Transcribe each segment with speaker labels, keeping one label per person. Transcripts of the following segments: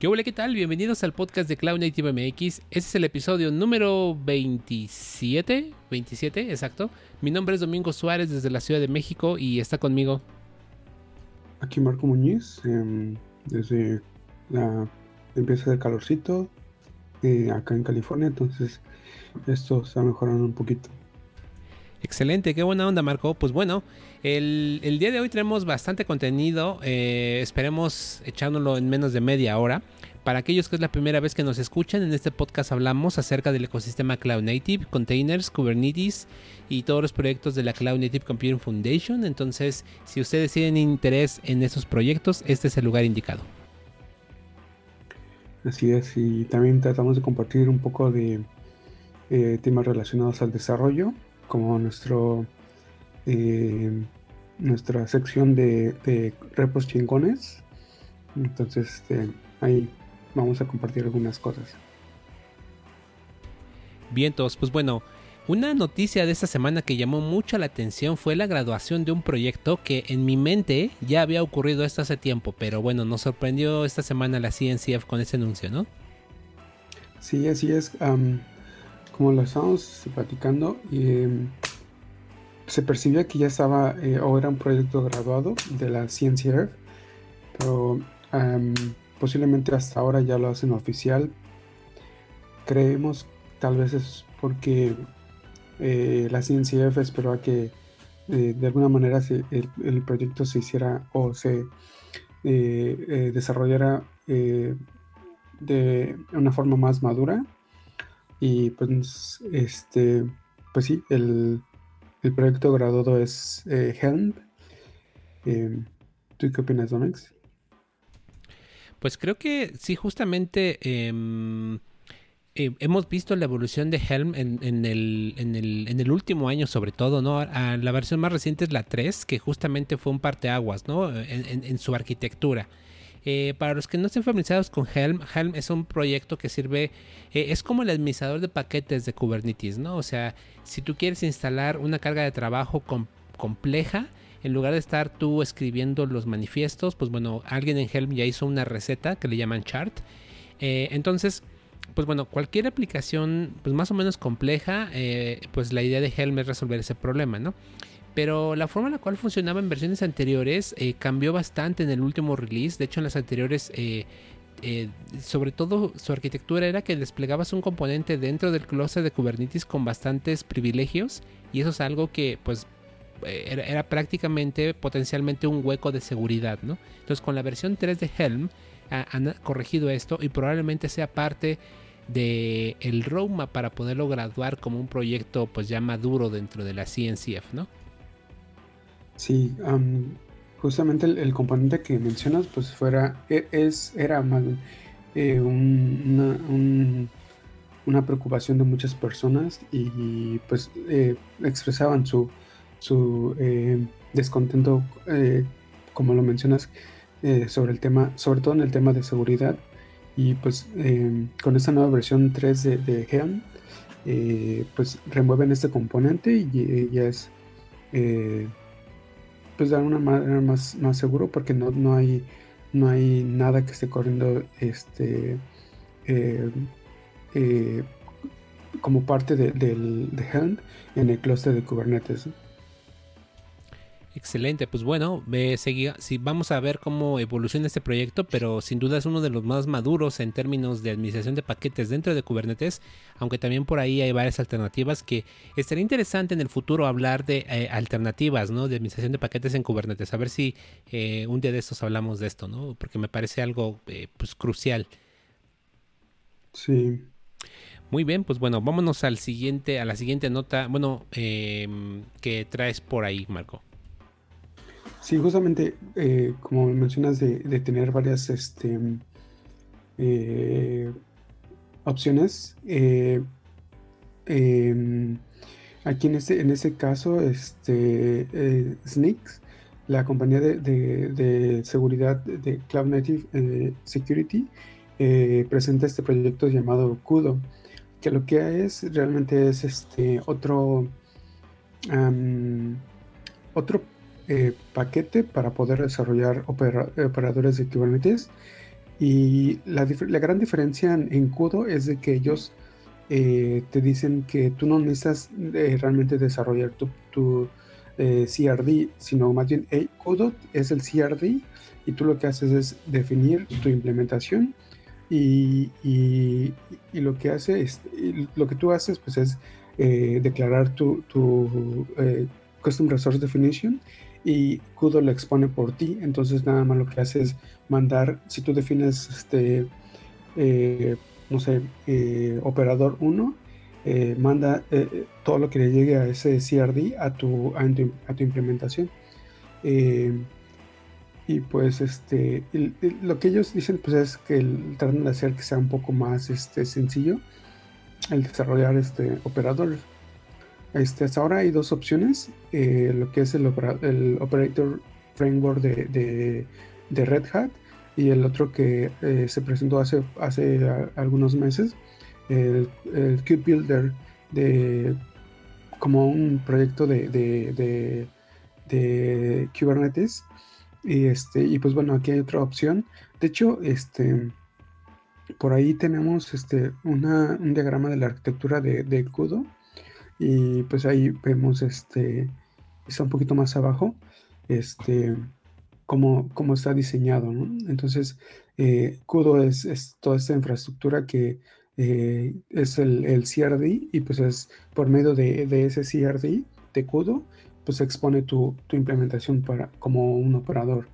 Speaker 1: ¿Qué hola, qué tal? Bienvenidos al podcast de Cloud Native MX. Este es el episodio número 27, 27, exacto. Mi nombre es Domingo Suárez desde la Ciudad de México y está conmigo.
Speaker 2: Aquí Marco Muñiz, em, desde la empieza del calorcito, eh, acá en California, entonces esto está mejorando un poquito.
Speaker 1: Excelente, qué buena onda Marco. Pues bueno, el, día de hoy tenemos bastante contenido, eh, esperemos echándolo en menos de media hora. Para aquellos que es la primera vez que nos escuchan, en este podcast hablamos acerca del ecosistema Cloud Native, containers, Kubernetes y todos los proyectos de la Cloud Native Computing Foundation. Entonces, si ustedes tienen interés en esos proyectos, este es el lugar indicado.
Speaker 2: Así es, y también tratamos de compartir un poco de eh, temas relacionados al desarrollo como nuestro eh, nuestra sección de, repos chingones. Entonces, este, ahí vamos a compartir algunas cosas.
Speaker 1: Bien, todos, pues bueno, una noticia de esta semana que llamó mucho la atención fue la graduación de un proyecto que en mi mente ya había ocurrido esto hace tiempo, pero bueno, nos sorprendió esta semana la CNCF con ese anuncio, ¿no?
Speaker 2: Sí, así es como lo estábamos platicando, em, se percibía que ya estaba eh, o era un proyecto graduado de la CNCF, pero posiblemente hasta ahora ya lo hacen oficial. Creemos tal vez es porque eh, la CNCF esperó a que eh, de alguna manera el, proyecto se hiciera o se desarrollara de una forma más madura y pues, este, pues sí, el, proyecto graduado es eh, Helm. Em, ¿Tú qué opinas, Domex?
Speaker 1: Pues creo que sí, justamente em, eh, hemos visto la evolución de Helm el, el, en, el, último año, sobre todo, ¿no? la versión más reciente es la 3, que justamente fue un parteaguas, ¿no? en su arquitectura. Eh, para los que no estén familiarizados con Helm, Helm es un proyecto que sirve, eh, es como el administrador de paquetes de Kubernetes, ¿no? O sea, si tú quieres instalar una carga de trabajo compleja, en lugar de estar tú escribiendo los manifiestos, pues bueno, alguien en Helm ya hizo una receta que le llaman chart. Eh, entonces, pues bueno, cualquier aplicación pues más o menos compleja, pues la idea de Helm es resolver ese problema, ¿no? Pero la forma en la cual funcionaba en versiones anteriores eh, cambió bastante en el último release. De hecho, en las anteriores, eh, eh, sobre todo su arquitectura era que desplegabas un componente dentro del closet de Kubernetes con bastantes privilegios. Y eso es algo que, pues, era, prácticamente potencialmente un hueco de seguridad, ¿no? Entonces, con la versión 3 de Helm han corregido esto y probablemente sea parte de el roadmap para poderlo graduar como un proyecto pues ya maduro dentro de la CNCF, ¿no?
Speaker 2: Sí, justamente el, componente que mencionas, pues fuera, e, es, era más eh, una, preocupación de muchas personas y pues eh, expresaban su, su eh, descontento, como lo mencionas, sobre el tema, sobre todo en el tema de seguridad. Y pues con esta nueva versión 3 de, de Helm, pues remueven este componente y ya es pues de alguna manera más, más seguro porque no, no, hay, no hay nada que esté corriendo este, eh, eh, como parte de, del de Helm en el clúster de Kubernetes.
Speaker 1: Excelente, pues bueno, si vamos a ver cómo evoluciona este proyecto, pero sin duda es uno de los más maduros en términos de administración de paquetes dentro de Kubernetes, aunque también por ahí hay varias alternativas que estaría interesante en el futuro hablar de eh, alternativas, ¿no? De administración de paquetes en Kubernetes, a ver si eh, un día de estos hablamos de esto, ¿no? Porque me parece algo eh, pues crucial.
Speaker 2: Sí.
Speaker 1: Muy bien, pues bueno, vámonos al siguiente, a la siguiente nota, bueno, em, que traes por ahí, Marco.
Speaker 2: Sí, justamente, eh, como mencionas, de, tener varias este, eh, opciones. Eh, em, aquí en este, en este caso, este, Sneaks, la compañía de, seguridad de Cloud Native Security, presenta este proyecto llamado Kudo, que lo que es realmente es este otro, otro eh, paquete para poder desarrollar operadores de Kubernetes. Y la, gran diferencia en, CUDO es de que ellos eh, te dicen que tú no necesitas eh, realmente desarrollar tu, eh, CRD, sino más bien CUDO es el CRD y tú lo que haces es definir tu implementación y, lo que hace es, lo que tú haces pues es declarar tu, tu Custom Resource Definition y CUDO lo expone por ti. Entonces nada más lo que hace es mandar, si tú defines este, eh, no sé, eh, operador 1, eh, manda todo lo que le llegue a ese CRD a tu, a tu, implementación. y pues este, lo que ellos dicen pues es que tratan de hacer que sea un poco más este, sencillo el desarrollar este operadores. Este, hasta ahora hay dos opciones, eh, lo que es el, Operator Framework de, Red Hat y el otro que eh, se presentó hace, hace algunos meses, el, el Builder de, como un proyecto de, de, Kubernetes. Y, este, y pues bueno, aquí hay otra opción. De hecho, este, por ahí tenemos este, un diagrama de la arquitectura de, de Kudo y pues ahí vemos, este, está un poquito más abajo, este, cómo, cómo está diseñado. Entonces, eh, CUDO es, toda esta infraestructura que eh, es el, el, CRD y pues es por medio de, ese CRD de CUDO, pues expone tu, tu, implementación para, como un operador.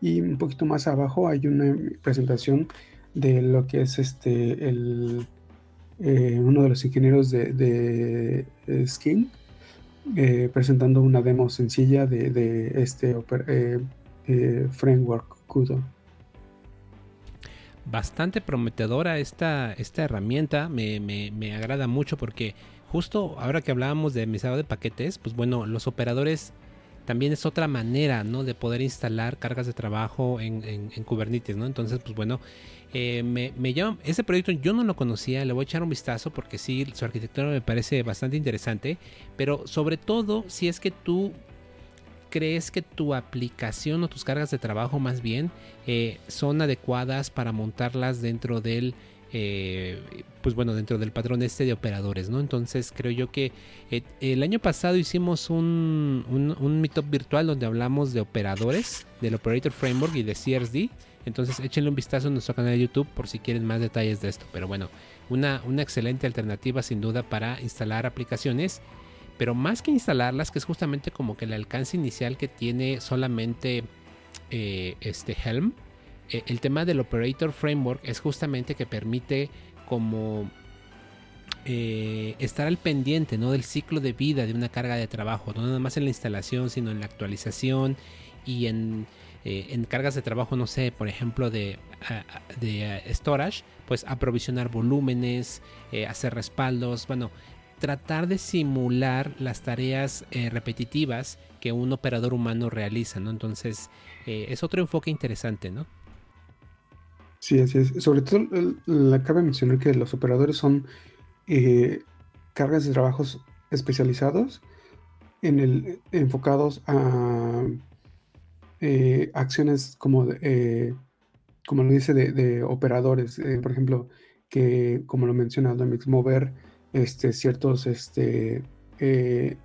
Speaker 2: Y un poquito más abajo hay una presentación de lo que es este el eh, uno de los ingenieros de, Skin, eh, presentando una demo sencilla de, este eh, framework CUDO.
Speaker 1: Bastante prometedora esta, esta herramienta, me, me, agrada mucho porque justo ahora que hablábamos de administrador de paquetes, pues bueno, los operadores también es otra manera, ¿no? De poder instalar cargas de trabajo en, en, Kubernetes, ¿no? Entonces, pues bueno, eh, me, llama, ese proyecto yo no lo conocía, le voy a echar un vistazo porque sí, su arquitectura me parece bastante interesante, pero sobre todo si es que tú crees que tu aplicación o tus cargas de trabajo más bien eh, son adecuadas para montarlas dentro del eh, pues bueno, dentro del patrón este de operadores, ¿no? Entonces creo yo que el año pasado hicimos un, un, meetup virtual donde hablamos de operadores, del Operator Framework y de CRSD. Entonces échenle un vistazo a nuestro canal de YouTube por si quieren más detalles de esto. Pero bueno, una, una excelente alternativa sin duda para instalar aplicaciones. Pero más que instalarlas, que es justamente como que el alcance inicial que tiene solamente eh, este Helm. Eh, el tema del Operator Framework es justamente que permite como eh, estar al pendiente ¿no? del ciclo de vida de una carga de trabajo, no nada más en la instalación, sino en la actualización y en eh, en cargas de trabajo, no sé, por ejemplo, de, de storage, pues aprovisionar volúmenes, eh, hacer respaldos, bueno, tratar de simular las tareas eh, repetitivas que un operador humano realiza, ¿no? Entonces, es otro enfoque interesante, ¿no?
Speaker 2: Sí, así es. Sobre todo, cabe mencionar que los operadores son cargas de trabajos especializados en el, enfocados a eh, acciones como, eh, como lo dice, de, operadores, eh, por ejemplo, que como lo menciona Domix, mover este, ciertos este,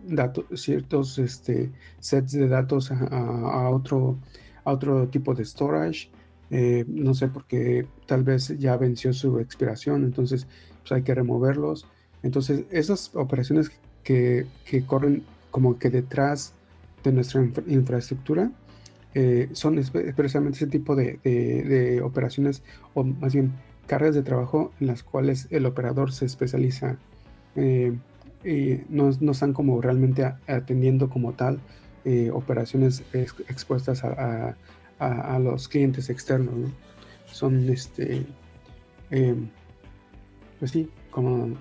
Speaker 2: datos, ciertos este, sets de datos a, otro, a otro tipo de storage. No sé, porque tal vez ya venció su expiración, entonces pues, hay que removerlos. Entonces, esas operaciones que, que corren como que detrás de nuestra infraestructura, eh, son precisamente ese tipo de, operaciones o más bien cargas de trabajo en las cuales el operador se especializa eh, y no, están como realmente atendiendo como tal eh, operaciones expuestas a, los clientes externos. Son este, pues sí, como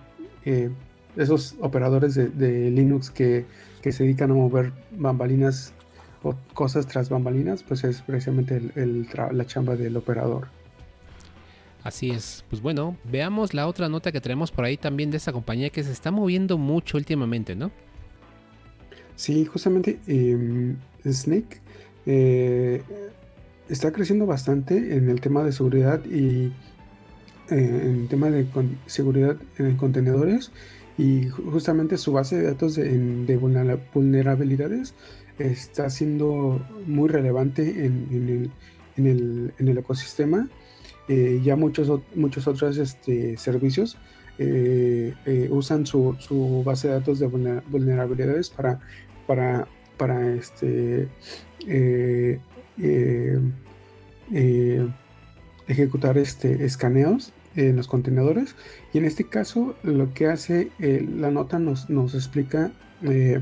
Speaker 2: esos operadores de, Linux que, que, se dedican a mover bambalinas cosas tras bambalinas, pues es precisamente la chamba del operador.
Speaker 1: Así es. Pues bueno, veamos la otra nota que tenemos por ahí también de esta compañía que se está moviendo mucho últimamente, ¿no?
Speaker 2: Sí, justamente eh, Snake, eh, está creciendo bastante en el tema de seguridad y eh, en el tema de seguridad en contenedores y justamente su base de datos de, vulnerabilidades está siendo muy relevante en, el, ecosistema. Eh, ya muchos, muchos otros este, servicios eh, usan su, base de datos de vulnerabilidades para, para, para este, ejecutar este, escaneos en los contenedores. Y en este caso, lo que hace eh, la nota nos, nos explica eh,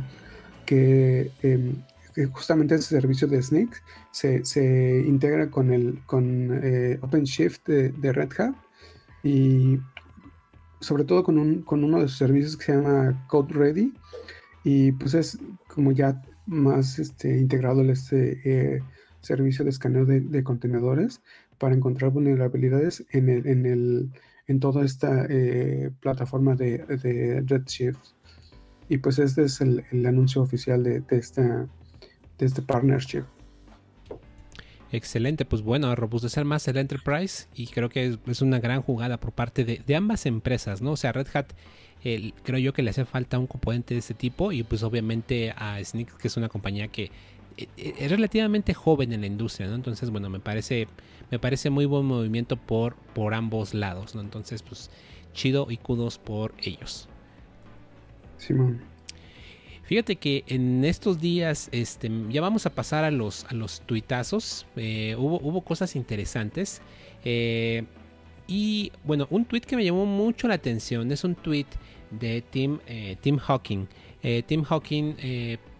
Speaker 2: em, que, justamente ese servicio de Snake se, se integra con, el, con eh, OpenShift de, Red Hat y sobre todo con, un, con uno de sus servicios que se llama Code Ready. Y pues es como ya más este, integrado este servicio de escaneo de, contenedores para encontrar vulnerabilidades en, el, en, el, en toda esta eh, plataforma de, de, Redshift. Y pues este es el, el anuncio oficial de, de, esta, de este partnership.
Speaker 1: Excelente, pues bueno, robustecer más el enterprise y creo que es, una gran jugada por parte de, de, ambas empresas, ¿no? O sea, Red Hat creo yo que le hace falta un componente de este tipo y pues obviamente a Sneak, que es una compañía que es relativamente joven en la industria, ¿no? Entonces, bueno, me parece, me parece muy buen movimiento por, por ambos lados, ¿no? Entonces, pues, chido y kudos por ellos.
Speaker 2: Simón.
Speaker 1: Fíjate que en estos días, este, ya vamos a pasar a los, a los tuitazos. Eh, hubo, hubo cosas interesantes. y bueno, un tweet que me llamó mucho la atención es un tweet de Tim, Tim Hawking. Tim Hawking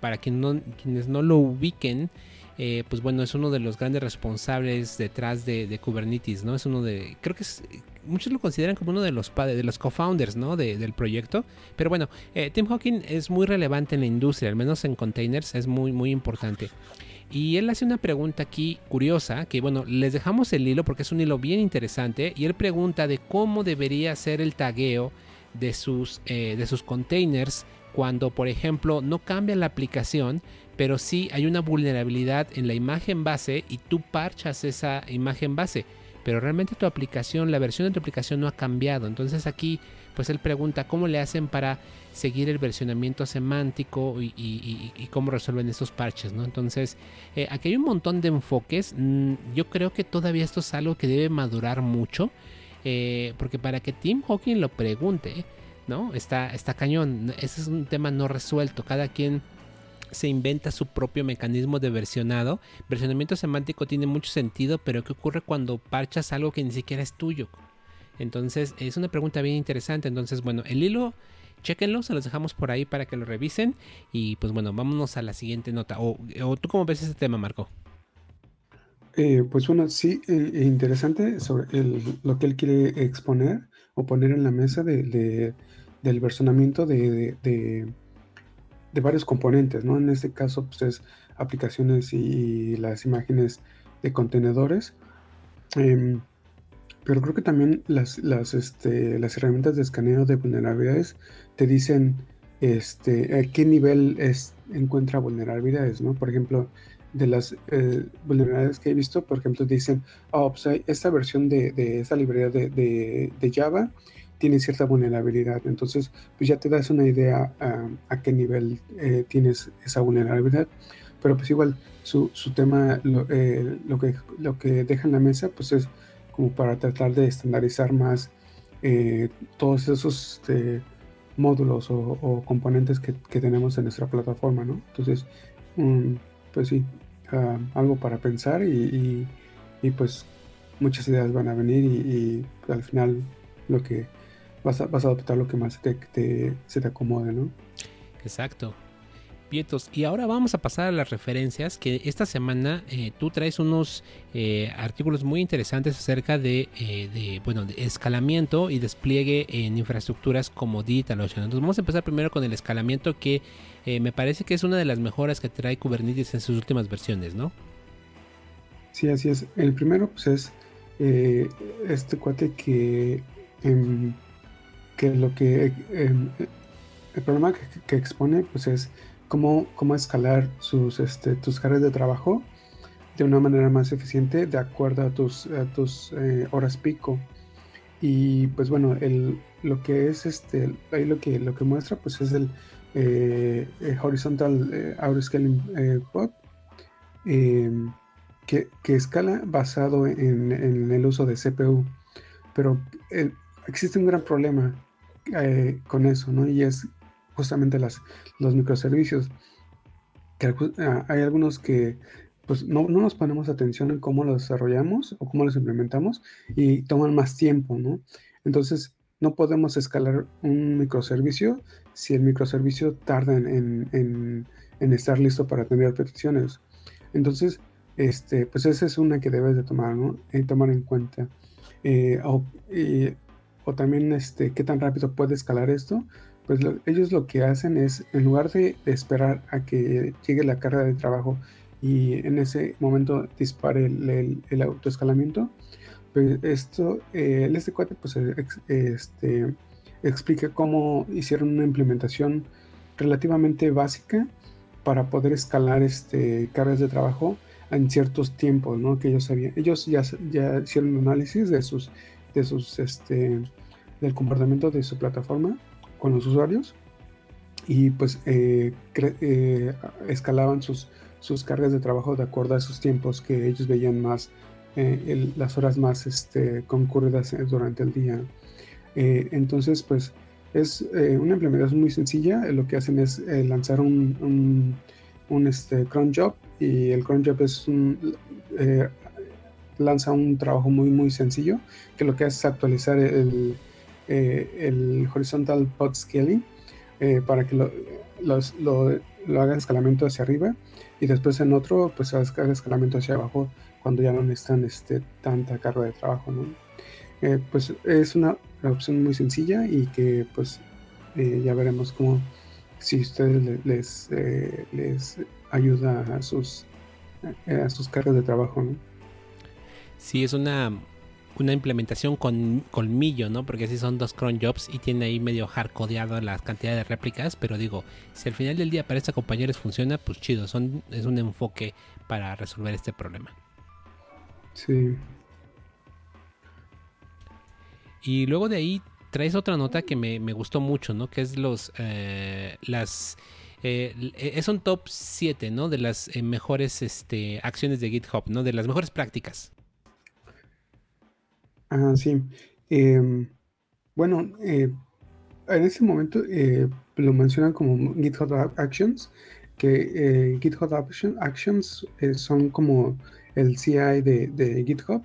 Speaker 1: para quienes no lo ubiquen, eh, pues bueno, es uno de los grandes responsables detrás de, Kubernetes, ¿no? Es uno de, creo que es, muchos lo consideran como uno de los de los co-founders, ¿no? del proyecto. Pero bueno, eh, Tim Hawking es muy relevante en la industria, al menos en containers es muy, muy importante. Y él hace una pregunta aquí curiosa, que bueno, les dejamos el hilo porque es un hilo bien interesante. Y él pregunta de cómo debería ser el tagueo de sus, eh, de sus containers cuando, por ejemplo, no cambia la aplicación, pero sí hay una vulnerabilidad en la imagen base y tú parchas esa imagen base, pero realmente tu aplicación, la versión de tu aplicación no ha cambiado. Entonces aquí, pues él pregunta cómo le hacen para seguir el versionamiento semántico y, cómo resuelven estos parches, ¿no? Entonces, eh, aquí hay un montón de enfoques. Mm, yo creo que todavía esto es algo que debe madurar mucho, eh, porque para que Tim Hawking lo pregunte, ¿no? Está, está cañón. Ese es un tema no resuelto. Cada quien se inventa su propio mecanismo de versionado. Versionamiento semántico tiene mucho sentido, pero ¿qué ocurre cuando parchas algo que ni siquiera es tuyo? Entonces, es una pregunta bien interesante. Entonces, bueno, el hilo, chequenlo, se los dejamos por ahí para que lo revisen. Y pues bueno, vámonos a la siguiente nota. ¿O, tú cómo ves ese tema, Marco?
Speaker 2: Eh, pues bueno, sí, eh, interesante sobre lo que él quiere exponer o poner en la mesa de, del versionamiento de, de, varios componentes, ¿no? En este caso, pues es aplicaciones y, las imágenes de contenedores. Em, pero creo que también las, las, este, las herramientas de escaneo de vulnerabilidades te dicen este, a qué nivel es, encuentra vulnerabilidades, ¿no? Por ejemplo, de las eh, vulnerabilidades que he visto, por ejemplo, dicen, oh, esta versión de, de esta librería de, de, Java tiene cierta vulnerabilidad. Entonces, pues ya te das una idea a qué nivel eh, tienes esa vulnerabilidad. Pero pues igual, su, su tema, lo, eh, lo, que, lo que deja en la mesa, pues es como para tratar de estandarizar más todos esos este, módulos o, componentes que, que, tenemos en nuestra plataforma, ¿no? Entonces, mm, pues sí, algo para pensar y, pues muchas ideas van a venir y, al final lo que vas a, vas a adoptar lo que más te, se te acomode, ¿no?
Speaker 1: Exacto. Pietos. Y ahora vamos a pasar a las referencias que esta semana eh, tú traes unos eh, artículos muy interesantes acerca de, eh, de, bueno, de escalamiento y despliegue en infraestructuras como DigitalOcean. Entonces vamos a empezar primero con el escalamiento que me parece que es una de las mejoras que trae Kubernetes en sus últimas versiones, ¿no?
Speaker 2: Sí, así es. El primero, pues es eh, este cuate que, em, que lo que em, el problema que, expone, pues es cómo, cómo escalar sus, este, tus cargas de trabajo de una manera más eficiente de acuerdo a tus, tus eh, horas pico. Y pues bueno, el, lo que es este, ahí lo que, lo que muestra pues es el, eh, horizontal eh, autoscaling eh, pod em, que, que, escala basado en, en, el uso de CPU. Pero existe un gran problema con eso, ¿no? Y es justamente las, los microservicios. Que ah, hay algunos que pues no, no, nos ponemos atención en cómo los desarrollamos o cómo los implementamos y toman más tiempo, ¿no? Entonces, no podemos escalar un microservicio si el microservicio tarda en, en, en, estar listo para atender peticiones. Entonces, este, pues esa es una que debes de tomar, ¿no? Eh, tomar en cuenta. Eh, o, o, también, este, qué tan rápido puede escalar esto. Pues ellos lo que hacen es, en lugar de, esperar a que llegue la carga de trabajo y en ese momento dispare el, el, autoescalamiento. Pues esto, eh, este cuate pues este, explica cómo hicieron una implementación relativamente básica para poder escalar este, cargas de trabajo en ciertos tiempos, ¿no? Que ellos sabían. Ellos ya, ya hicieron un análisis de sus, de sus, este, del comportamiento de su plataforma con los usuarios y pues eh, eh, escalaban sus, sus cargas de trabajo de acuerdo a esos tiempos que ellos veían más, eh, las horas más este, concurridas eh, durante el día. Entonces, pues es una implementación muy sencilla. Lo que hacen es lanzar un, un, este, cron job y el cron job es un, lanza un trabajo muy, muy sencillo que lo que hace es actualizar el, el horizontal pod scaling para que lo, lo, lo haga escalamiento hacia arriba y después en otro pues haga escalamiento hacia abajo cuando ya no necesitan este, tanta carga de trabajo. ¿no? Eh, pues es una opción muy sencilla y que pues eh, ya veremos cómo si ustedes les, eh, les ayuda a sus, a sus cargas de trabajo.
Speaker 1: Sí, es una una implementación con colmillo, ¿no? Porque así son dos cron jobs y tiene ahí medio hardcodeado la cantidad de réplicas, pero digo, si al final del día para esta compañía les funciona, pues chido, son, es un enfoque para resolver este problema.
Speaker 2: Sí.
Speaker 1: Y luego de ahí traes otra nota que me, gustó mucho, ¿no? Que es los, eh, las... Eh, es un top 7, ¿no? De las eh, mejores este, acciones de GitHub, ¿no? De las mejores prácticas.
Speaker 2: Sí. Em, bueno, eh, en ese momento eh, lo mencionan como GitHub Actions, que eh, GitHub Actions son como el CI de, GitHub.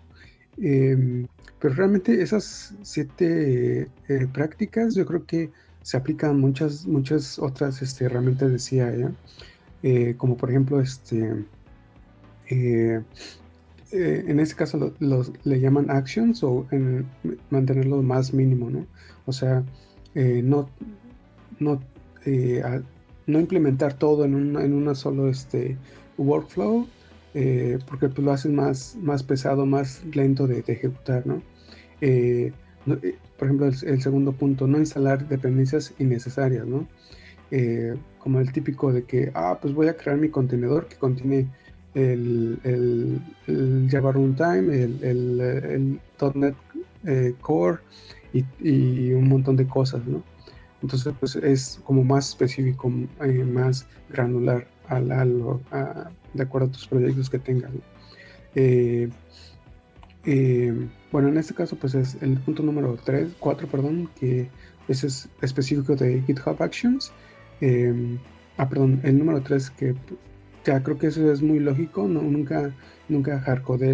Speaker 2: Em, pero realmente esas siete prácticas yo creo que se aplican muchas, muchas otras este, herramientas de CI, como por ejemplo este, eh, en este caso los, le llaman actions o en mantenerlo más mínimo, ¿no? O sea, eh, no, no, eh, no implementar todo en una, en una solo este, workflow, porque pues, lo hacen más, más pesado, más lento de, ejecutar, ¿no? por ejemplo, el, el, segundo punto, no instalar dependencias innecesarias, ¿no? como el típico de que, ah, pues voy a crear mi contenedor que contiene el, el, Java Runtime, el, el, .NET eh, Core y, un montón de cosas, ¿no? Entonces, pues es como más específico, eh, más granular al, de acuerdo a tus proyectos que tengas. Eh, bueno, en este caso, pues es el punto número 3, 4, perdón, que ese es específico de GitHub Actions. ah, perdón, el número 3 que ya creo que eso es muy lógico, no, nunca, nunca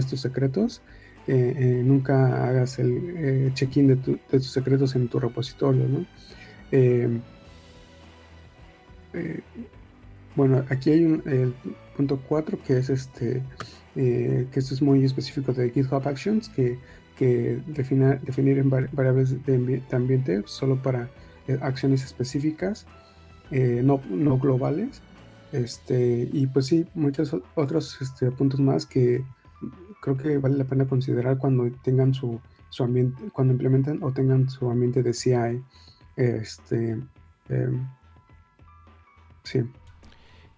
Speaker 2: tus secretos, eh, eh, nunca hagas el eh, check-in de, tus secretos en tu repositorio, ¿no? bueno, aquí hay un punto 4 que es este, que esto es muy específico de GitHub Actions, que, que definir en variables de, ambiente solo para acciones específicas, no, no globales. Este, y pues sí, muchos otros este, puntos más que creo que vale la pena considerar cuando tengan su, su ambiente, cuando implementan o tengan su ambiente de CI. Este, em, sí.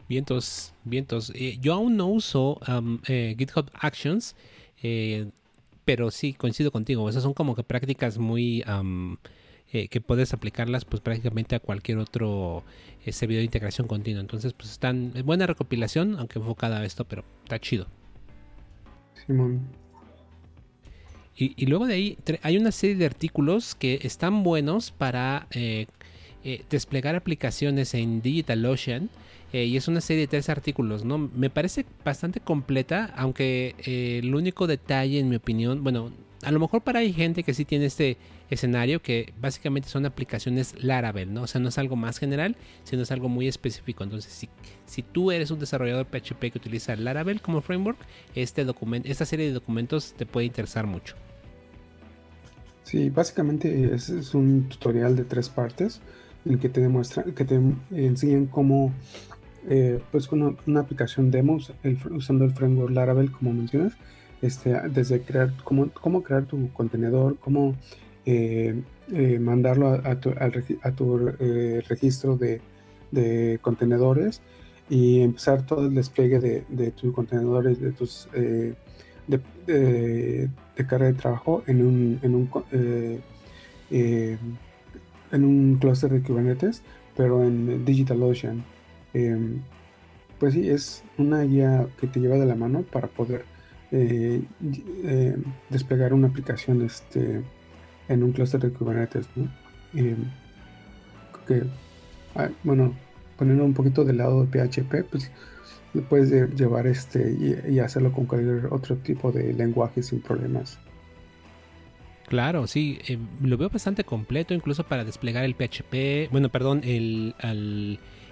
Speaker 1: Vientos, vientos. Eh, yo aún no uso eh, GitHub Actions, pero sí coincido contigo. Esas son como que prácticas muy que puedes aplicarlas pues prácticamente a cualquier otro servidor de integración continua. Entonces pues están en buena recopilación, aunque enfocada a esto, pero está chido. Simón. Y, luego de ahí hay una serie de artículos que están buenos para eh, eh, desplegar aplicaciones en DigitalOcean. Eh, y es una serie de tres artículos, ¿no? Me parece bastante completa, aunque el único detalle, en mi opinión, bueno, a lo mejor para hay gente que sí tiene este escenario que básicamente son aplicaciones Laravel, ¿no? O sea, no es algo más general, sino es algo muy específico. Entonces, si, si tú eres un desarrollador PHP que utiliza Laravel como framework, este documento, esta serie de documentos te puede interesar mucho.
Speaker 2: Sí, básicamente es, un tutorial de tres partes en el que te demuestran, que te enseñan cómo, eh, pues con una, aplicación demo usando el framework Laravel, como mencionas, este, desde crear, cómo, cómo crear tu contenedor, cómo eh, eh, mandarlo a, tu, a tu registro de, de, contenedores y empezar todo el despliegue de, de tus contenedores, de tus de, carga de trabajo en un, en un, eh, eh, en un clúster de Kubernetes, pero en DigitalOcean. Em, pues sí, es una guía que te lleva de la mano para poder eh, desplegar una aplicación este, en un clúster de Kubernetes. Em, que, ah, bueno, poniendo un poquito del lado de PHP, pues puedes llevar este y, hacerlo con cualquier otro tipo de lenguaje sin problemas.
Speaker 1: Claro, sí, eh, lo veo bastante completo, incluso para desplegar el PHP, bueno, perdón, el,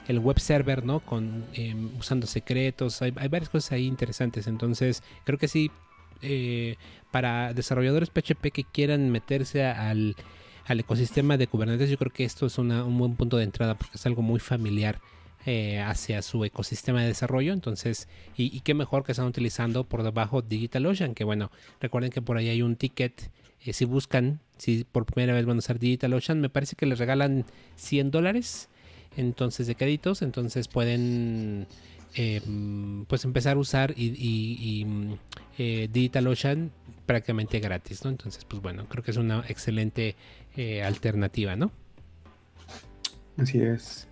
Speaker 1: el web server, ¿no? Con, em, usando secretos, hay, varias cosas ahí interesantes, entonces creo que sí, eh, para desarrolladores PHP que quieran meterse al, al, ecosistema de Kubernetes, yo creo que esto es un buen punto de entrada porque es algo muy familiar eh, hacia su ecosistema de desarrollo. Entonces, y, qué mejor que están utilizando por debajo DigitalOcean, que bueno, recuerden que por ahí hay un ticket. Eh, si buscan, si por primera vez van a usar DigitalOcean, me parece que les regalan 100 dólares entonces de créditos. Entonces pueden em, pues empezar a usar y, eh, DigitalOcean prácticamente gratis, ¿no? Entonces, pues bueno, creo que es una excelente alternativa, ¿no?
Speaker 2: Así es.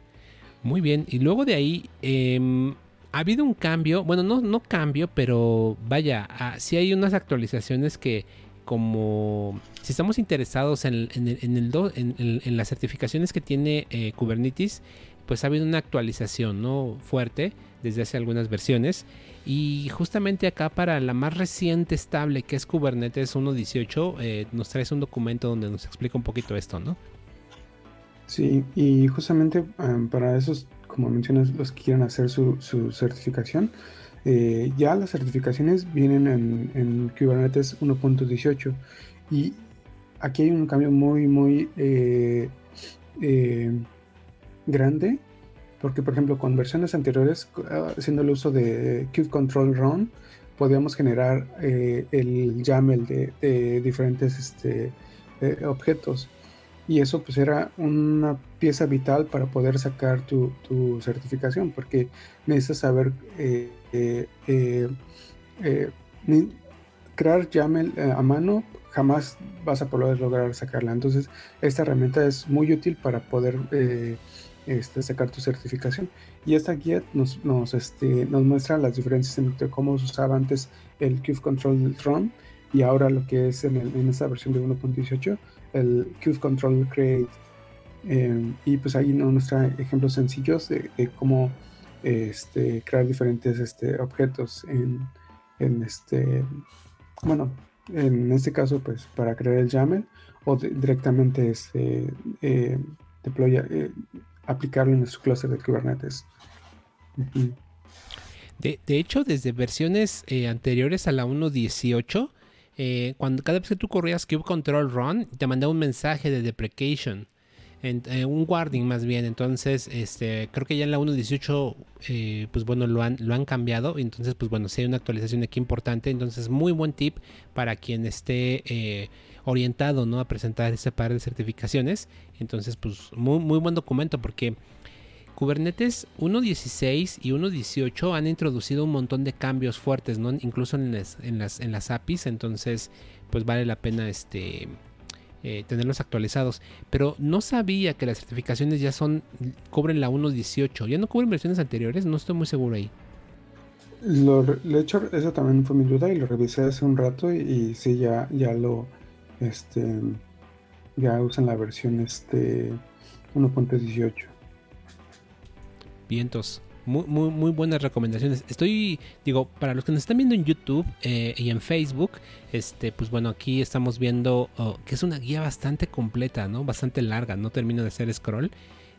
Speaker 1: Muy bien, y luego de ahí em, ha habido un cambio, bueno, no, no cambio, pero vaya, ah, sí hay unas actualizaciones que como si estamos interesados en, en, el, en, las certificaciones que tiene eh, Kubernetes, pues ha habido una actualización ¿no? fuerte desde hace algunas versiones. Y justamente acá para la más reciente estable que es Kubernetes 1.18, eh, nos traes un documento donde nos explica un poquito esto, ¿no?
Speaker 2: Sí, y justamente em, para esos, como mencionas, los que quieren hacer su, certificación, eh, ya las certificaciones vienen en, Kubernetes 1.18 y aquí hay un cambio muy, muy eh, eh, grande porque por ejemplo con versiones anteriores haciendo el uso de Kube Control Run podíamos generar el YAML de, diferentes este, objetos. Y eso pues era una pieza vital para poder sacar tu, certificación porque necesitas saber eh, eh, eh, crear YAML a mano jamás vas a poder lograr sacarla. Entonces esta herramienta es muy útil para poder este, sacar tu certificación y esta guía nos, nos, este, nos muestra las diferencias entre cómo se usaba antes el Cube Control Run y ahora lo que es en, en esta versión de 1.18 el Qt Control Create. Em, y pues ahí nos muestra ejemplos sencillos de, cómo este, crear diferentes este, objetos en, este, bueno, en este caso pues para crear el YAML o directamente este, eh, eh, aplicarlo en su cluster de Kubernetes.
Speaker 1: de, hecho, desde versiones eh, anteriores a la 1.18, eh, cuando cada vez que tú corrías Cube Control Run, te mandaba un mensaje de deprecation. Eh, un warning más bien. Entonces, este, creo que ya en la 1.18, eh, pues bueno, lo han, lo han cambiado. Entonces, pues bueno, si hay una actualización aquí importante. Entonces, muy buen tip para quien esté orientado, ¿no? A presentar ese par de certificaciones. Entonces, pues muy, muy buen documento porque Kubernetes 1.16 y 1.18 han introducido un montón de cambios fuertes, ¿no? incluso en las, en las, en las APIs, entonces pues vale la pena este, eh, tenerlos actualizados. Pero no sabía que las certificaciones ya son, cubren la 1.18, ya no cubren versiones anteriores, no estoy muy seguro ahí.
Speaker 2: Lo, hecho, eso también fue mi duda y lo revisé hace un rato y, sí, ya, ya lo, este, ya usan la versión este 1.18.
Speaker 1: Vientos. Muy, muy, muy, buenas recomendaciones. Estoy, digo, para los que nos están viendo en YouTube eh, y en Facebook, este, pues bueno, aquí estamos viendo oh, que es una guía bastante completa, ¿no? Bastante larga, no termino de hacer scroll.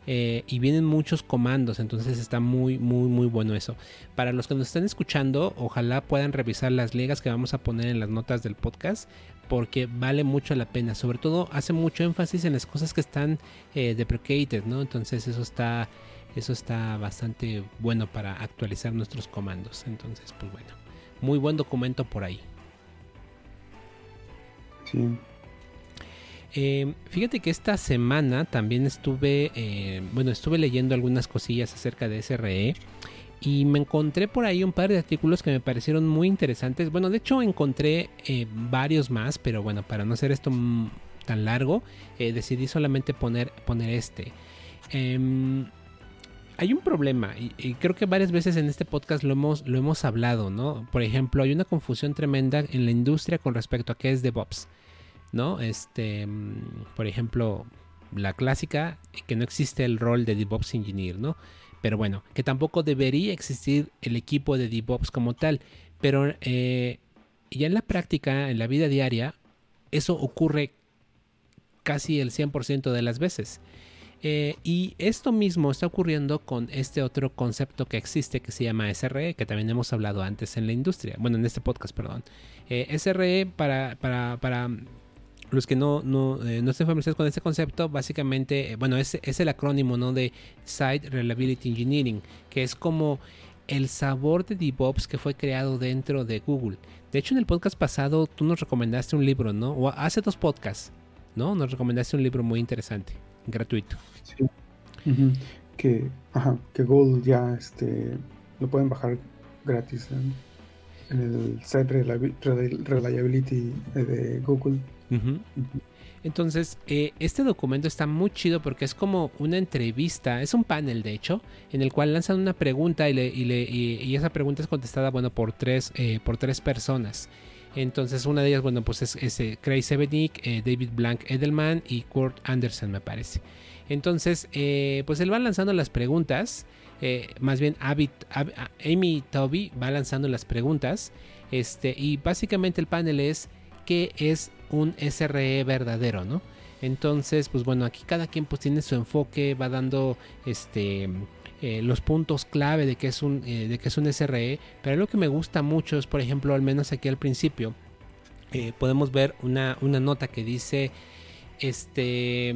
Speaker 1: Eh, y vienen muchos comandos, entonces está muy, muy, muy bueno eso. Para los que nos están escuchando, ojalá puedan revisar las ligas que vamos a poner en las notas del podcast, porque vale mucho la pena. Sobre todo hace mucho énfasis en las cosas que están eh, deprecated, ¿no? Entonces eso está, eso está bastante bueno para actualizar nuestros comandos. Entonces, pues bueno, muy buen documento por ahí.
Speaker 2: Sí.
Speaker 1: Eh, fíjate que esta semana también estuve, eh, bueno, estuve leyendo algunas cosillas acerca de SRE y me encontré por ahí un par de artículos que me parecieron muy interesantes. Bueno, de hecho encontré eh, varios más, pero bueno, para no hacer esto tan largo, decidí solamente poner, poner este. Em, hay un problema y, creo que varias veces en este podcast lo hemos, lo hemos hablado, ¿no? Por ejemplo, hay una confusión tremenda en la industria con respecto a qué es DevOps. ¿no? Este, mm, por ejemplo, la clásica, que no existe el rol de DevOps Engineer, ¿no? Pero bueno, que tampoco debería existir el equipo de DevOps como tal. Pero eh, ya en la práctica, en la vida diaria, eso ocurre casi el 100% de las veces. Eh, y esto mismo está ocurriendo con este otro concepto que existe que se llama SRE, que también hemos hablado antes en la industria, bueno, en este podcast, perdón. Eh, SRE para, para, para, los que no, no, eh, no estén familiarizados con este concepto, básicamente, eh, bueno, es, es el acrónimo ¿no? de Site Reliability Engineering, que es como el sabor de DevOps que fue creado dentro de Google. De hecho, en el podcast pasado tú nos recomendaste un libro, ¿no? O hace dos podcasts, ¿no? Nos recomendaste un libro muy interesante, gratuito.
Speaker 2: Sí. que, ajá, que Google ya este, lo pueden bajar gratis en, en el Site Reliability de Google.
Speaker 1: Entonces, eh, este documento está muy chido porque es como una entrevista, es un panel de hecho, en el cual lanzan una pregunta y, esa pregunta es contestada, bueno, por tres, eh, por tres personas. Entonces, una de ellas, bueno, pues es, es eh, Craig Sevenik, David Blank Edelman y Kurt Anderson, me parece. Entonces, pues él va lanzando las preguntas, más bien Amy Toby va lanzando las preguntas, este, y básicamente el panel es qué es un SRE verdadero, ¿no? Entonces, pues bueno, aquí cada quien pues tiene su enfoque, va dando este eh, los puntos clave de que es un eh, de que es un SRE, pero lo que me gusta mucho es, por ejemplo, al menos aquí al principio, eh, podemos ver una, una, nota que dice este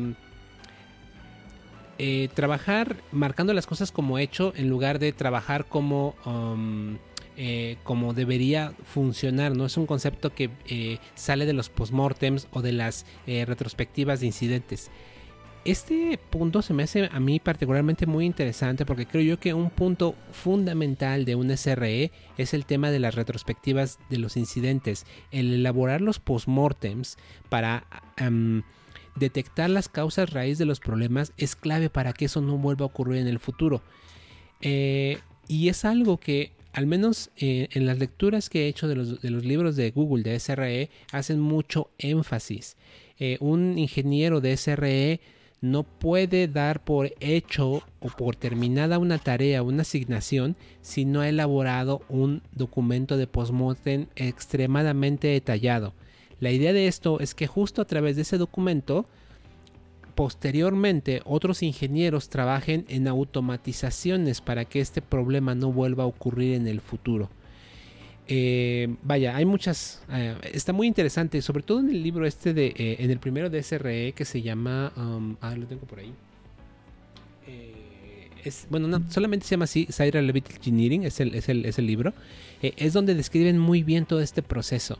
Speaker 1: trabajar marcando las cosas como hecho en lugar de trabajar como um, eh, como debería funcionar, ¿no? Es un concepto que eh, sale de los postmortems o de las eh, retrospectivas de incidentes. Este punto se me hace a mí particularmente muy interesante porque creo yo que un punto fundamental de un SRE es el tema de las retrospectivas de los incidentes, el elaborar los postmortems para detectar las causas raíz de los problemas es clave para que eso no vuelva a ocurrir en el futuro. y es algo que al menos eh, en las lecturas que he hecho de los, libros de Google de SRE, hacen mucho énfasis. Eh, un ingeniero de SRE no puede dar por hecho o por terminada una tarea, una asignación, si no ha elaborado un documento de postmortem extremadamente detallado. La idea de esto es que justo a través de ese documento posteriormente otros ingenieros trabajen en automatizaciones para que este problema no vuelva a ocurrir en el futuro. Eh, vaya, hay muchas, eh, está muy interesante, sobre todo en el libro este de, eh, en el primero de SRE que se llama, um, ah, lo tengo por ahí. Es, bueno, no, solamente se llama así, Side Levit Engineering, es el, es el, es el libro. es donde describen muy bien todo este proceso.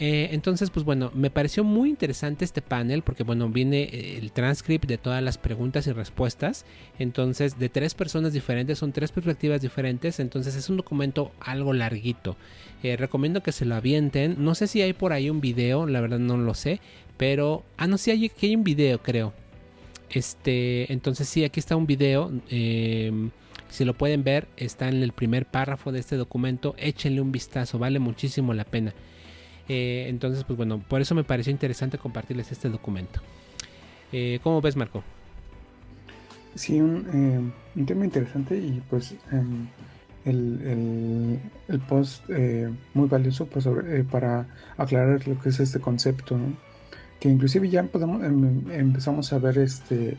Speaker 1: Eh, entonces, pues bueno, me pareció muy interesante este panel porque, bueno, viene eh, el transcript de todas las preguntas y respuestas. Entonces, de tres personas diferentes, son tres perspectivas diferentes. Entonces, es un documento algo larguito. Eh, recomiendo que se lo avienten. No sé si hay por ahí un video, la verdad no lo sé. Pero, ah, no, sí, hay, aquí hay un video, creo. Este, entonces, sí, aquí está un video. Em, si lo pueden ver, está en el primer párrafo de este documento. Échenle un vistazo, vale muchísimo la pena. Eh, entonces, pues bueno, por eso me pareció interesante compartirles este documento. Eh, ¿Cómo ves, Marco?
Speaker 2: Sí, un, eh, tema interesante y pues em, el, post muy valioso pues, para aclarar lo que es este concepto, que inclusive ya em, empezamos a ver este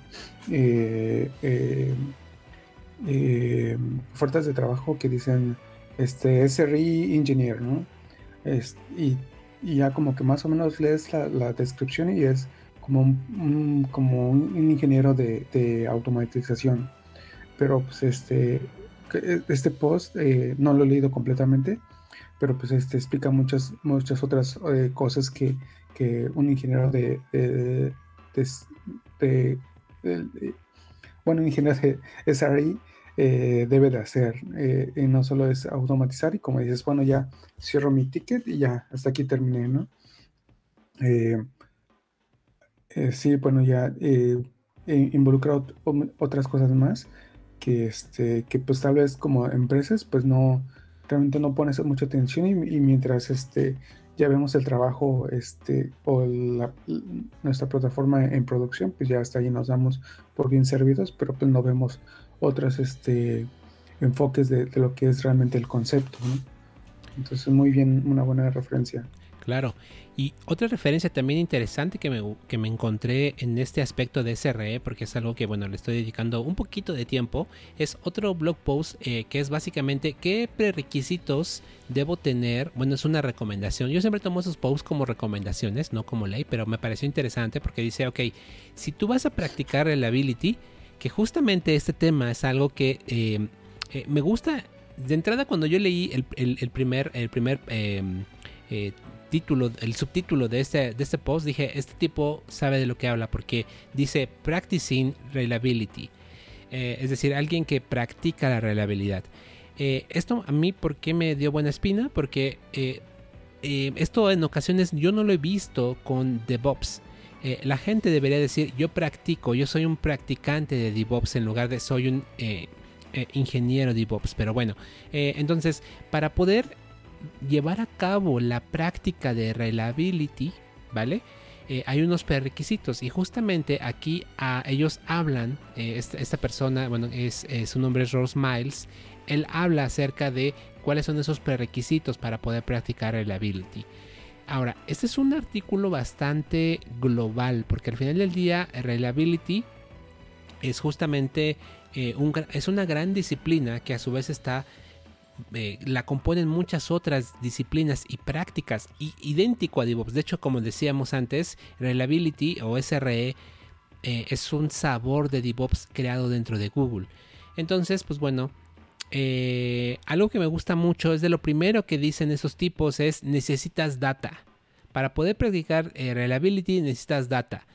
Speaker 2: ofertas de trabajo que dicen este SRI Engineer, ¿no? y y ya como que más o menos lees la, descripción y es como un, como un ingeniero de, automatización. Pero pues este, este post eh, no lo he leído completamente, pero pues este explica muchas, muchas otras eh, cosas que, un ingeniero de, de, de, bueno, ingeniero de SRI eh, debe de hacer. Eh, y no solo es automatizar y como dices, bueno, ya cierro mi ticket y ya, hasta aquí terminé, ¿no? Eh, sí, bueno, ya involucra otras cosas más que, este, que pues tal vez como empresas pues no, realmente no pones mucha atención y, mientras este, ya vemos el trabajo este, o nuestra plataforma en producción, pues ya hasta ahí nos damos por bien servidos, pero pues no vemos otros este, enfoques de, lo que es realmente el concepto. Entonces, muy bien, una buena referencia.
Speaker 1: Claro. Y otra referencia también interesante que me, que me, encontré en este aspecto de SRE, porque es algo que, bueno, le estoy dedicando un poquito de tiempo, es otro blog post eh, que es básicamente qué prerequisitos debo tener. Bueno, es una recomendación. Yo siempre tomo esos posts como recomendaciones, no como ley, pero me pareció interesante porque dice, ok, si tú vas a practicar reliability, que justamente este tema es algo que eh, eh, me gusta. De entrada, cuando yo leí el, primer, el primer em, eh, título, el subtítulo de este, de este post, dije, este tipo sabe de lo que habla porque dice Practicing Reliability. es decir, alguien que practica la reliabilidad. esto a mí, ¿por qué me dio buena espina? Porque esto en ocasiones yo no lo he visto con DevOps. Eh, la gente debería decir yo practico, yo soy un practicante de DevOps en lugar de soy un eh, eh, ingeniero DevOps. Pero bueno, entonces para poder llevar a cabo la práctica de reliability, ¿vale? hay unos prerequisitos y justamente aquí a ellos hablan, esta, persona, bueno, es, su nombre es Rose Miles, él habla acerca de cuáles son esos prerequisitos para poder practicar reliability. Ahora, este es un artículo bastante global, porque al final del día, Reliability es justamente eh, es una gran disciplina que a su vez está eh, la componen muchas otras disciplinas y prácticas y, idéntico a DevOps. De hecho, como decíamos antes, Reliability o SRE eh, es un sabor de DevOps creado dentro de Google. Entonces, pues bueno, eh, algo que me gusta mucho es de lo primero que dicen esos tipos es necesitas data. Para poder practicar eh, reliability necesitas data.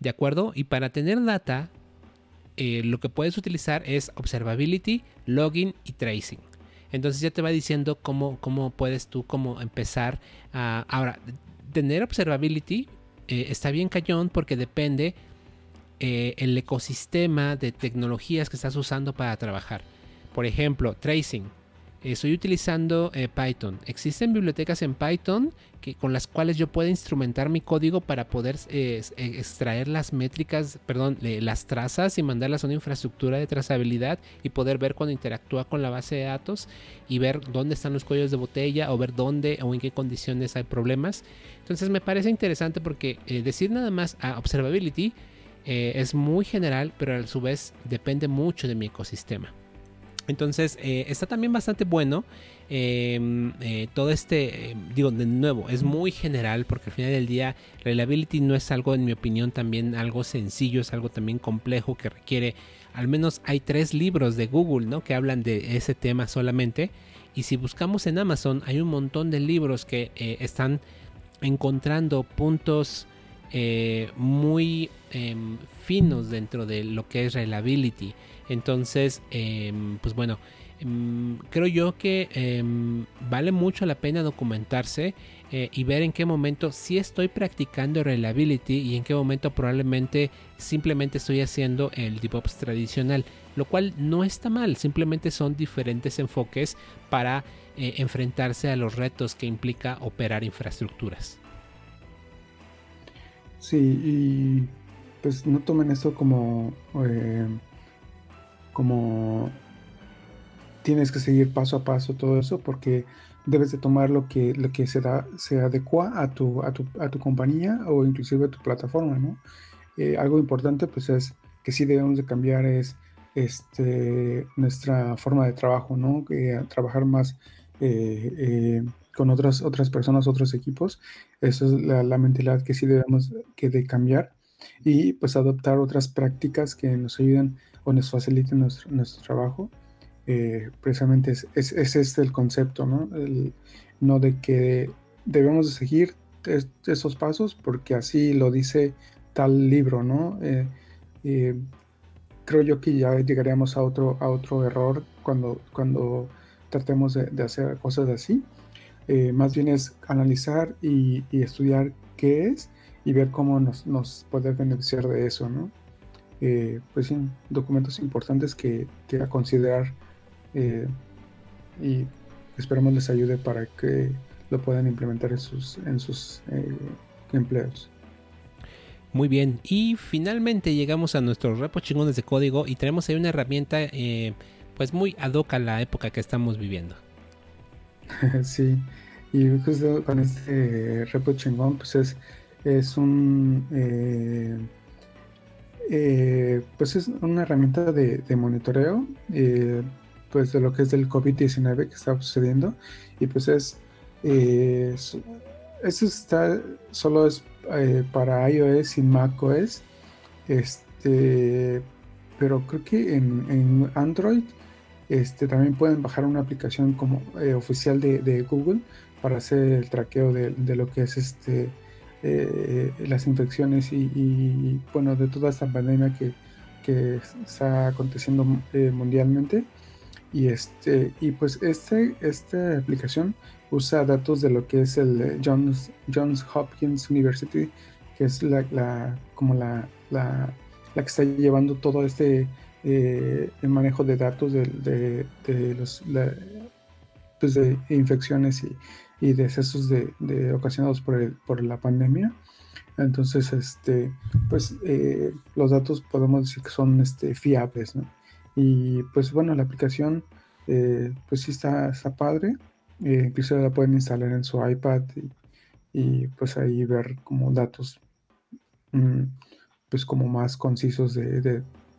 Speaker 1: ¿De acuerdo? Y para tener data, eh, lo que puedes utilizar es observability, login y tracing. Entonces ya te va diciendo cómo, cómo puedes tú cómo empezar a... Ahora, tener observability está bien cañón porque depende el ecosistema de tecnologías que estás usando para trabajar. Por ejemplo, tracing. Estoy utilizando eh, Python. Existen bibliotecas en Python que, con las cuales yo puedo instrumentar mi código para poder eh, eh, extraer las métricas, perdón, las trazas y mandarlas a una infraestructura de trazabilidad y poder ver cuando interactúa con la base de datos y ver dónde están los cuellos de botella o ver dónde o en qué condiciones hay problemas. Entonces me parece interesante porque decir nada más a observability es muy general, pero a su vez depende mucho de mi ecosistema. Entonces eh, está también bastante bueno. Em, eh, todo este, em, digo, de nuevo, es muy general porque al final del día reliability no es algo, en mi opinión, también algo sencillo, es algo también complejo que requiere, al menos hay tres libros de Google, ¿no? Que hablan de ese tema solamente. Y si buscamos en Amazon, hay un montón de libros que eh, están encontrando puntos eh, muy em, finos dentro de lo que es reliability. Entonces, em, pues bueno, em, creo yo que vale mucho la pena documentarse eh, y ver en qué momento si estoy practicando reliability y en qué momento probablemente simplemente estoy haciendo el DevOps tradicional, lo cual no está mal, simplemente son diferentes enfoques para eh, enfrentarse a los retos que implica operar infraestructuras.
Speaker 2: Sí, y pues no tomen esto como, eh, como tienes que seguir paso a paso todo eso, porque debes de tomar lo que, lo que se, da, se adecua a tu, a, tu, a tu compañía o inclusive a tu plataforma, ¿no? Eh, algo importante pues es que sí debemos de cambiar es este, nuestra forma de trabajo, ¿no? trabajar más eh, con otras, otras personas, otros equipos. Esa es la, mentalidad que sí debemos que de cambiar y pues adoptar otras prácticas que nos ayuden o nos faciliten nuestro, nuestro trabajo. Eh, precisamente es, es, este el concepto, ¿no? no de que debemos de seguir esos pasos porque así lo dice tal libro, ¿no? Eh, eh, creo yo que ya llegaríamos a otro, a otro error cuando, cuando tratemos de, hacer cosas así. Más bien es analizar y, estudiar qué es y ver cómo nos, nos puede beneficiar de eso, ¿no? Eh, pues sí, documentos importantes que, que a considerar eh, y esperemos les ayude para que lo puedan implementar en sus, en sus empleos.
Speaker 1: Muy bien, y finalmente llegamos a nuestros repos chingones de código y tenemos ahí una herramienta pues muy ad hoc a la época que estamos viviendo.
Speaker 2: sí, y justo con este repo chingón, pues es, es un. Eh, eh, pues es una herramienta de, monitoreo, eh, pues de lo que es del COVID-19 que está sucediendo. Y pues es. eso está. Solo es para iOS y macOS. Este. Pero creo que en, Android este, también pueden bajar una aplicación como eh, oficial de, Google para hacer el traqueo de, lo que es este eh, las infecciones y, bueno de toda esta pandemia que, está aconteciendo eh, mundialmente. Y este y pues este esta aplicación usa datos de lo que es el Johns, Johns Hopkins University que es la, como la, la, que está llevando todo este eh, el manejo de datos de, los pues de infecciones y, y decesos de, ocasionados por, por la pandemia. Entonces, este, pues eh, los datos podemos decir que son este, fiables, Y pues bueno, la aplicación eh, pues sí está, está padre. incluso la pueden instalar en su iPad y, pues ahí ver como datos mm, pues como más concisos de,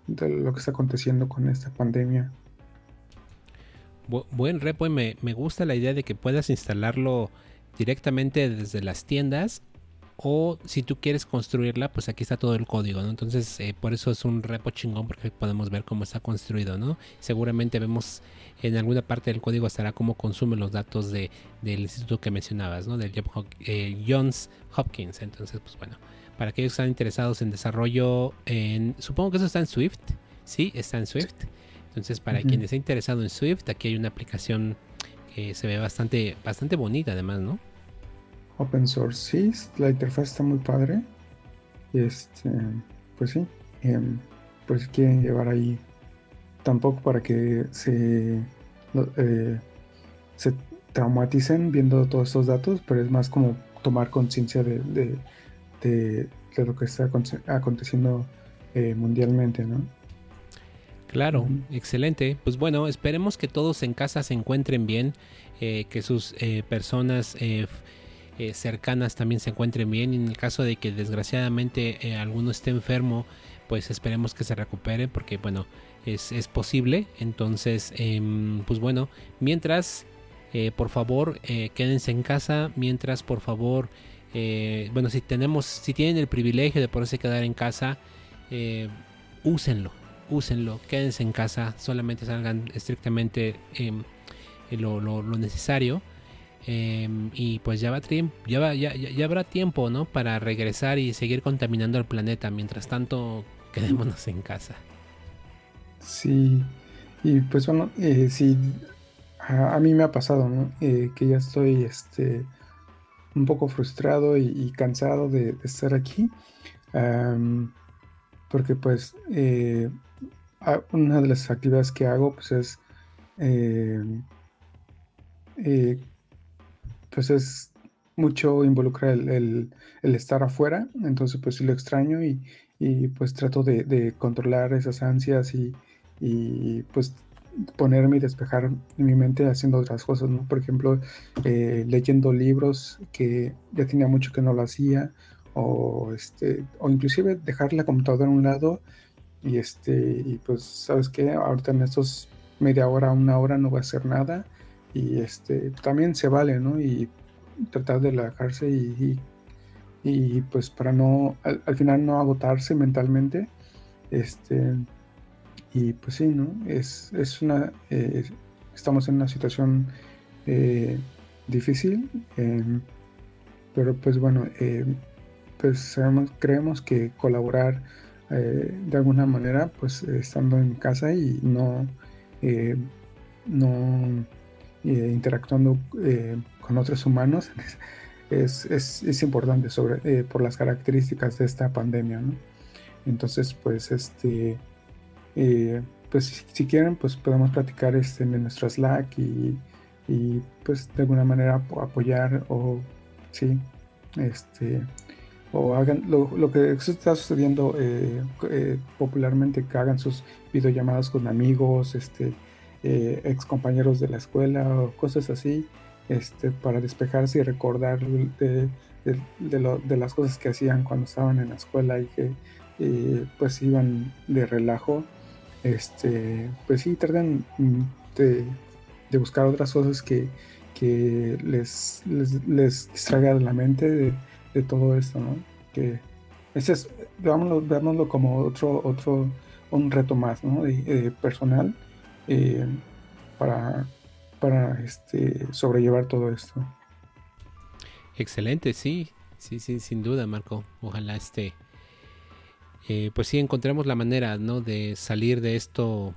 Speaker 2: de lo que está aconteciendo con esta pandemia.
Speaker 1: Buen repo y me, gusta la idea de que puedas instalarlo directamente desde las tiendas o si tú quieres construirla, pues aquí está todo el código, ¿no? Entonces, eh, por eso es un repo chingón porque podemos ver cómo está construido, ¿no? Seguramente vemos en alguna parte del código estará cómo consume los datos de, del instituto que mencionabas, ¿no? Del eh, Johns Hopkins. Entonces, pues bueno, para aquellos que están interesados en desarrollo en... Supongo que eso está en Swift. Sí, está en Swift. Entonces, para quien esté interesado en Swift, aquí hay una aplicación que se ve bastante, bastante bonita además, ¿no?
Speaker 2: Open source, sí, la interfaz está muy padre. Este, pues sí, em, pues quieren llevar ahí tampoco para que se, eh, se traumaticen viendo todos estos datos, pero es más como tomar conciencia de, de, lo que está aconteciendo eh, mundialmente, ¿no?
Speaker 1: Claro, excelente. Pues bueno, esperemos que todos en casa se encuentren bien, eh, que sus eh, personas cercanas también se encuentren bien. Y en el caso de que desgraciadamente alguno esté enfermo, pues esperemos que se recupere, porque bueno, es, es posible. Entonces, em, pues bueno, mientras, por favor, quédense en casa. Mientras, por favor, eh, bueno, si tenemos, si tienen el privilegio de poderse quedar en casa, eh, úsenlo, úsenlo, quédense en casa, solamente salgan estrictamente em, lo, necesario. Em, y pues ya, va ya, ya, ya, habrá tiempo, ¿no? Para regresar y seguir contaminando el planeta. Mientras tanto, quedémonos en casa.
Speaker 2: Sí, y pues bueno, eh, sí, a, mí me ha pasado, ¿no? Eh, que ya estoy este, un poco frustrado y, cansado de, estar aquí. porque pues eh, una de las actividades que hago pues es pues es mucho involucra el, estar afuera, entonces pues sí lo extraño y, pues trato de, controlar esas ansias y, pues ponerme y despejar mi mente haciendo otras cosas, ¿no? Por ejemplo, eh, leyendo libros que ya tenía mucho que no lo hacía, o este, o inclusive dejar la computadora a un lado y este, y pues, ¿sabes qué? Ahorita en estos media hora, una hora no voy a hacer nada y este también se vale, ¿no? Y tratar de relajarse y, y, pues para no, al, final no agotarse mentalmente, este, y pues sí, ¿no? Es, es una, eh, estamos en una situación eh, difícil, em, pero pues bueno, eh, pues creemos que colaborar de alguna manera, pues estando en casa y no, no eh, interactuando eh, con otros humanos es, es, es importante sobre, eh, por las características de esta pandemia. ¿no? Entonces, pues, este, pues si, quieren, pues podemos platicar este, en nuestro Slack y, y pues de alguna manera apoyar o sí, este, o hagan lo, lo que está sucediendo popularmente, que hagan sus videollamadas con amigos, este, eh, ex compañeros de la escuela o cosas así, este, para despejarse y recordar de, de, las cosas que hacían cuando estaban en la escuela y que eh, pues iban de relajo. Este, pues sí, tratan de, buscar otras cosas que, que les, les, les distraigan la mente de, todo esto, ¿no? Que ese es, veámoslo, como otro, otro, un reto más, ¿no? Eh, personal eh, para, para este, sobrellevar todo esto.
Speaker 1: Excelente, sí, sí, sí, sin duda, Marco. Ojalá este, eh, pues sí, encontremos la manera, ¿no? De salir de esto.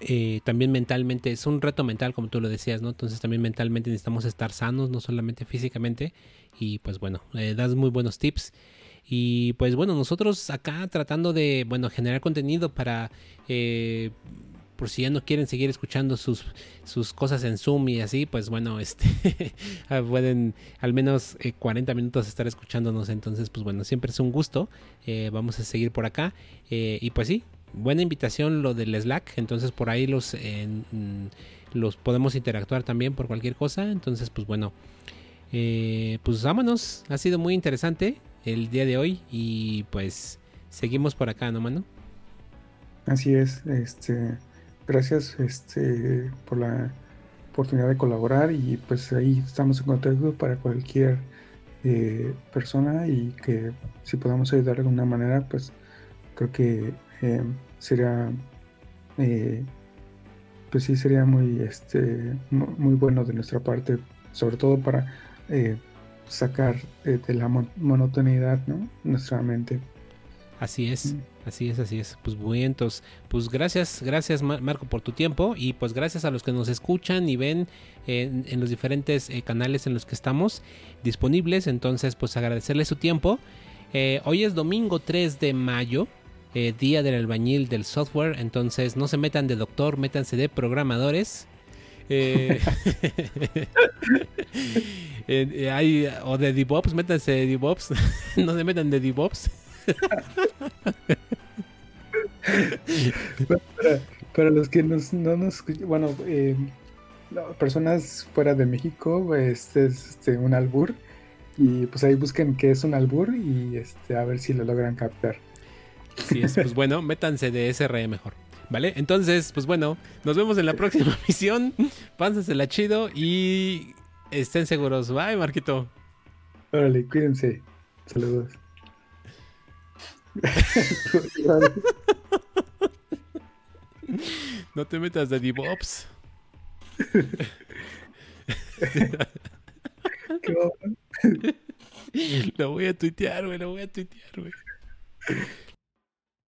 Speaker 1: Eh, también mentalmente, es un reto mental, como tú lo decías, ¿no? Entonces también mentalmente necesitamos estar sanos, no solamente físicamente. Y pues bueno, das muy buenos tips. Y pues bueno, nosotros acá tratando de, bueno, generar contenido para eh, por si ya no quieren seguir escuchando sus, sus cosas en Zoom y así, pues bueno, este ah, pueden al menos 40 eh, minutos estar escuchándonos. Entonces, pues bueno, siempre es un gusto. Eh, vamos a seguir por acá. Eh, y pues sí, buena invitación lo del Slack. Entonces por ahí los, los podemos interactuar también por cualquier cosa. Entonces, pues bueno, pues vámonos. Ha sido muy interesante el día de hoy y pues seguimos por acá, ¿no, mano?
Speaker 2: Así es, este gracias este, por la oportunidad de colaborar y pues ahí estamos en contacto para cualquier eh, persona y que si podemos ayudar de alguna manera pues creo que eh, sería eh, pues sí sería muy este muy bueno de nuestra parte sobre todo para sacar de la monotonidad ¿no? nuestra mente
Speaker 1: así es mm. Así es, así es. Pues bueno, pues gracias, gracias Marco por tu tiempo y pues gracias a los que nos escuchan y ven en, los diferentes eh, canales en los que estamos disponibles. Entonces, pues agradecerles su tiempo. Eh, hoy es domingo 3 de mayo, eh, día del albañil del software. Entonces, no se metan de doctor, métanse de programadores. o de DevOps, métanse de DevOps. no se metan de DevOps.
Speaker 2: para, los que nos, no nos bueno, eh, personas fuera de México, este es este, un albur. Y pues ahí busquen qué es un albur y este, a ver si lo logran captar.
Speaker 1: Sí, pues bueno, métanse de SRE mejor. ¿Vale? Entonces, pues bueno, nos vemos en la próxima misión. Pásensela chido y estén seguros. Bye, Marquito.
Speaker 2: Órale, cuídense. Saludos.
Speaker 1: no te metas de DevOps. lo voy a tuitear, güey, lo voy a tuitear, güey.